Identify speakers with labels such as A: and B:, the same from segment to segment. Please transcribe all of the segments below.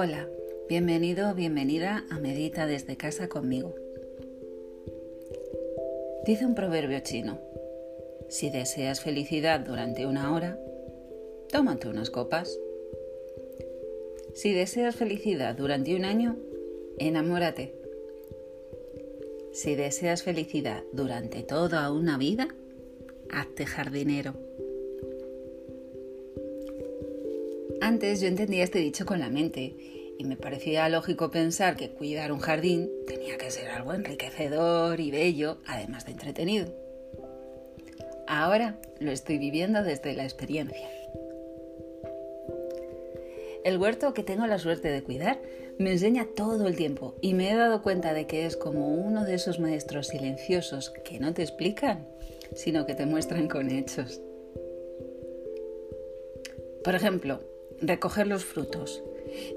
A: Hola, bienvenido o bienvenida a Medita desde casa conmigo. Dice un proverbio chino, si deseas felicidad durante una hora, tómate unas copas. Si deseas felicidad durante un año, enamórate. Si deseas felicidad durante toda una vida, hazte jardinero. Antes yo entendía este dicho con la mente y me parecía lógico pensar que cuidar un jardín tenía que ser algo enriquecedor y bello, además de entretenido. Ahora lo estoy viviendo desde la experiencia. El huerto que tengo la suerte de cuidar me enseña todo el tiempo y me he dado cuenta de que es como uno de esos maestros silenciosos que no te explican, sino que te muestran con hechos. Por ejemplo, recoger los frutos.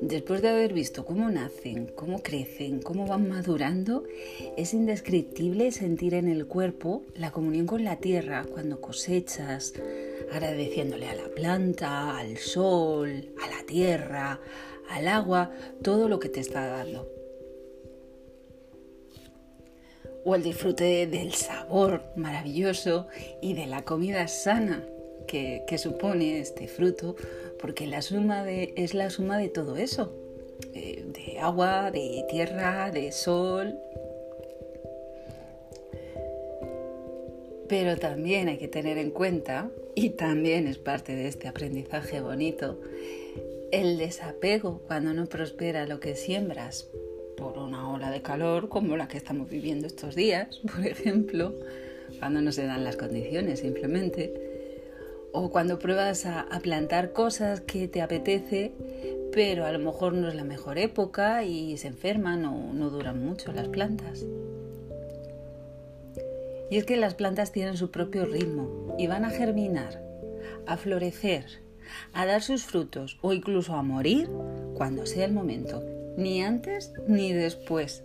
A: Después de haber visto cómo nacen, cómo crecen, cómo van madurando, es indescriptible sentir en el cuerpo la comunión con la tierra cuando cosechas, agradeciéndole a la planta, al sol, a la tierra, al agua, todo lo que te está dando. O el disfrute del sabor maravilloso y de la comida sana que, supone este fruto, porque la suma de, es la suma de todo eso, eh, de agua, de tierra, de sol. Pero también hay que tener en cuenta, y también es parte de este aprendizaje bonito, el desapego cuando no prospera lo que siembras por una ola de calor como la que estamos viviendo estos días, por ejemplo, cuando no se dan las condiciones simplemente o cuando pruebas a, plantar cosas que te apetece, pero a lo mejor no es la mejor época y se enferman o no duran mucho las plantas. Y es que las plantas tienen su propio ritmo y van a germinar, a florecer, a dar sus frutos o incluso a morir cuando sea el momento, ni antes ni después.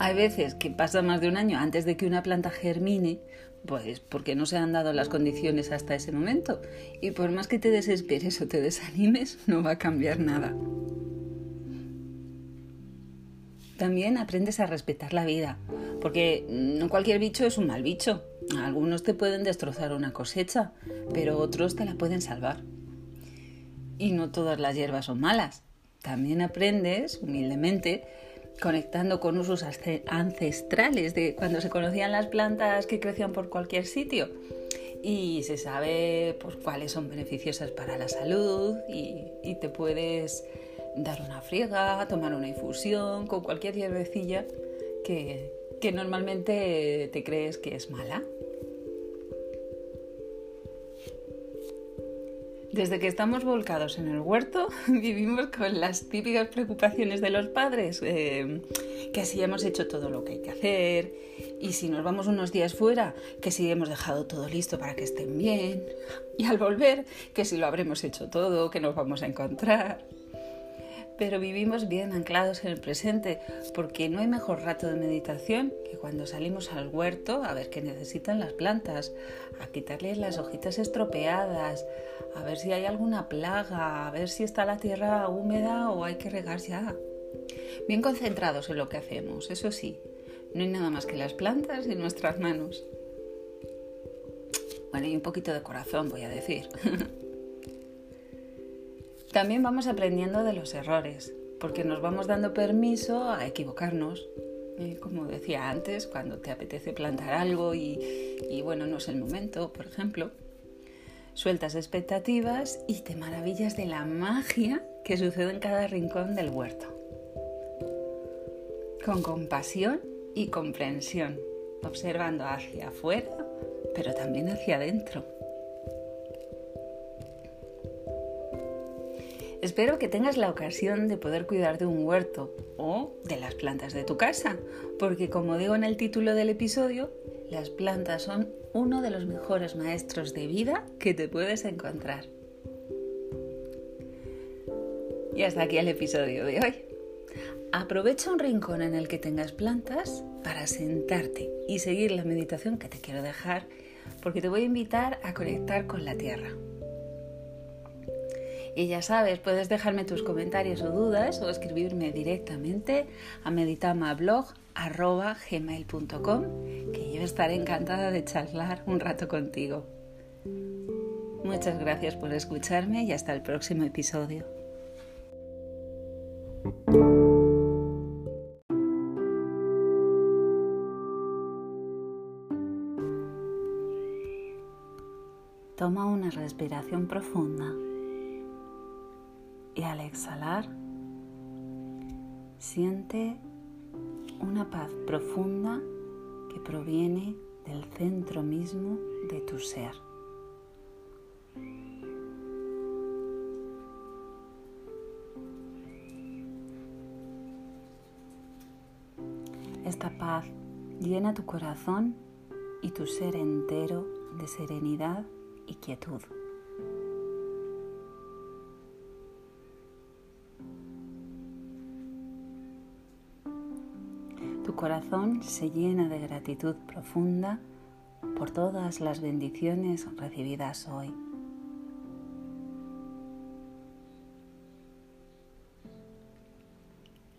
A: Hay veces que pasa más de un año antes de que una planta germine pues porque no se han dado las condiciones hasta ese momento. Y por más que te desesperes o te desanimes, no va a cambiar nada. También aprendes a respetar la vida, porque no cualquier bicho es un mal bicho. Algunos te pueden destrozar una cosecha, pero otros te la pueden salvar. Y no todas las hierbas son malas. También aprendes, humildemente, conectando con usos ancestrales de cuando se conocían las plantas que crecían por cualquier sitio y se sabe pues, cuáles son beneficiosas para la salud y, te puedes dar una friega, tomar una infusión con cualquier hierbecilla que, que normalmente te crees que es mala. Desde que estamos volcados en el huerto, vivimos con las típicas preocupaciones de los padres, eh, que si hemos hecho todo lo que hay que hacer, y si nos vamos unos días fuera, que si hemos dejado todo listo para que estén bien, y al volver, que si lo habremos hecho todo, que nos vamos a encontrar pero vivimos bien anclados en el presente, porque no hay mejor rato de meditación que cuando salimos al huerto a ver qué necesitan las plantas, a quitarles las hojitas estropeadas, a ver si hay alguna plaga, a ver si está la tierra húmeda o hay que regar ya. Bien concentrados en lo que hacemos, eso sí, no hay nada más que las plantas y nuestras manos. Bueno, y un poquito de corazón, voy a decir. También vamos aprendiendo de los errores, porque nos vamos dando permiso a equivocarnos. como decía antes, cuando te apetece plantar algo y, y bueno, no es el momento, por ejemplo, sueltas expectativas y te maravillas de la magia que sucede en cada rincón del huerto. Con compasión y comprensión, observando hacia afuera, pero también hacia adentro. Espero que tengas la ocasión de poder cuidar de un huerto o de las plantas de tu casa, porque como digo en el título del episodio, las plantas son uno de los mejores maestros de vida que te puedes encontrar. Y hasta aquí el episodio de hoy. Aprovecha un rincón en el que tengas plantas para sentarte y seguir la meditación que te quiero dejar, porque te voy a invitar a conectar con la tierra Y ya sabes, puedes dejarme tus comentarios o dudas o escribirme directamente a meditamablog.gmail.com que yo estaré encantada de charlar un rato contigo. Muchas gracias por escucharme y hasta el próximo episodio. Toma una respiración profunda y al exhalar siente una paz profunda que proviene del centro mismo de tu ser. Esta paz llena tu corazón y tu ser entero de serenidad y quietud. Corazón se llena de gratitud profunda por todas las bendiciones recibidas hoy.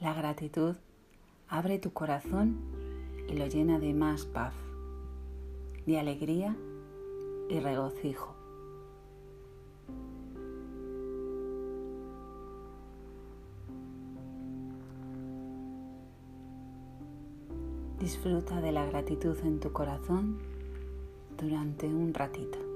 A: La gratitud Abre tu corazón y lo llena de más paz, de alegría y regocijo. Disfruta de la gratitud en tu corazón durante un ratito.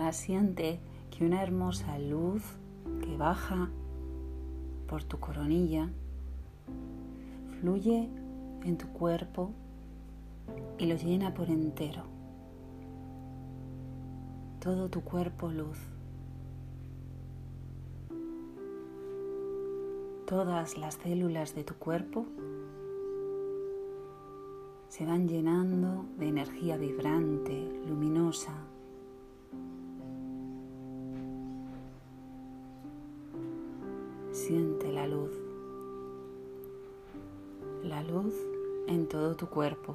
A: Ahora siente que una hermosa luz que baja por tu coronilla fluye en tu cuerpo y lo llena por entero. Todo tu cuerpo luz. Todas las células de tu cuerpo se van llenando de energía vibrante, luminosa, Siente la luz, la luz en todo tu cuerpo.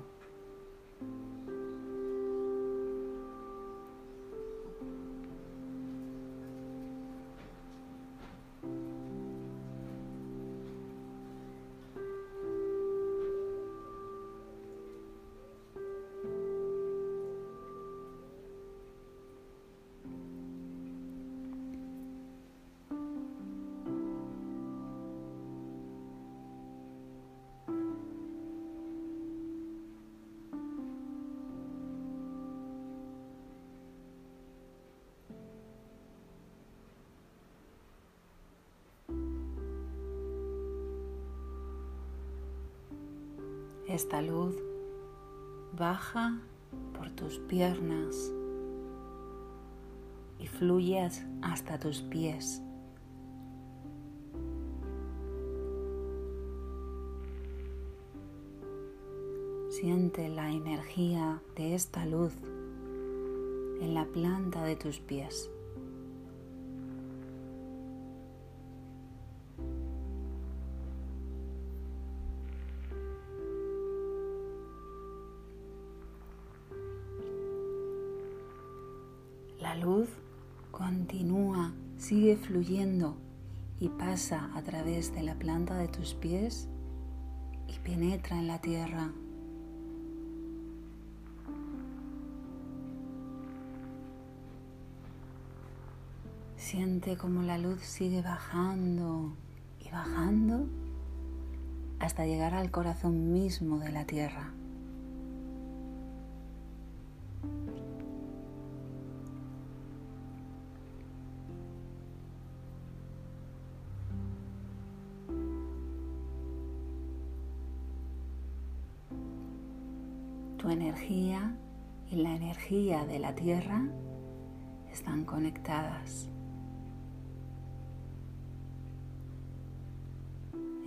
A: Esta luz baja por tus piernas y fluye hasta tus pies. Siente la energía de esta luz en la planta de tus pies. La luz continúa, sigue fluyendo y pasa a través de la planta de tus pies y penetra en la tierra. Siente como la luz sigue bajando y bajando hasta llegar al corazón mismo de la tierra. Y la energía de la tierra están conectadas.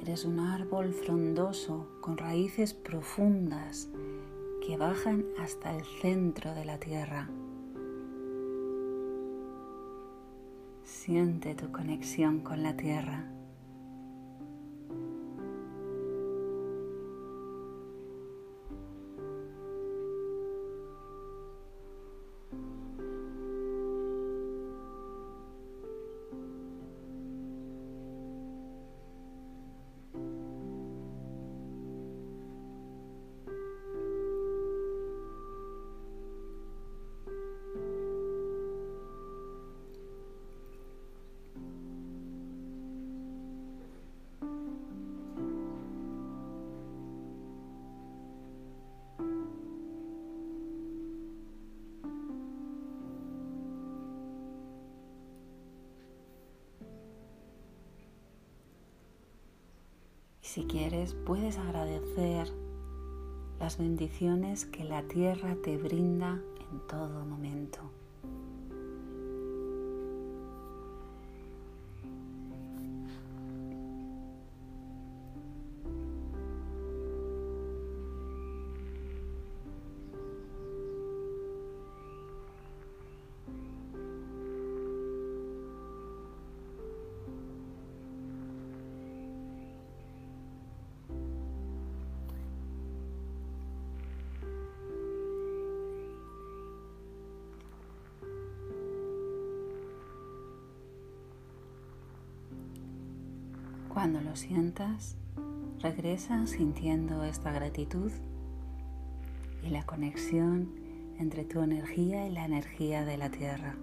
A: Eres un árbol frondoso con raíces profundas que bajan hasta el centro de la tierra. Siente tu conexión con la tierra. Si quieres, puedes agradecer las bendiciones que la tierra te brinda en todo momento. Cuando lo sientas, regresa sintiendo esta gratitud y la conexión entre tu energía y la energía de la tierra.